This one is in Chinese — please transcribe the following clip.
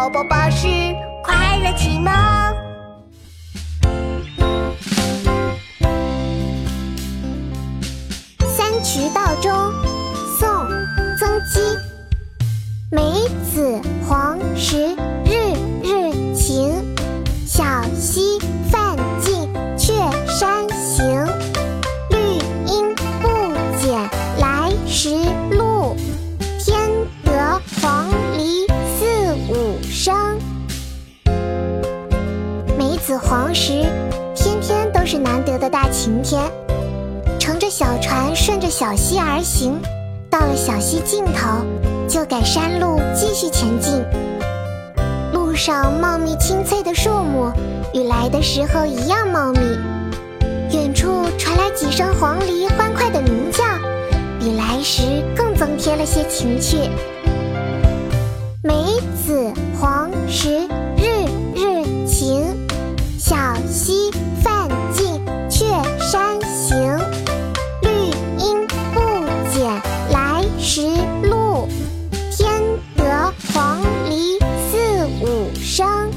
宝宝巴士快乐启蒙。三衢道中，宋·曾几。梅子黄时子黄时，天天都是难得的大晴天。乘着小船顺着小溪而行，到了小溪尽头，就改山路继续前进。路上茂密青翠的树木与来的时候一样茂密，远处传来几声黄鹂欢快的鸣叫，比来时更增添了些情趣。梅子石路添得黄鹂四五声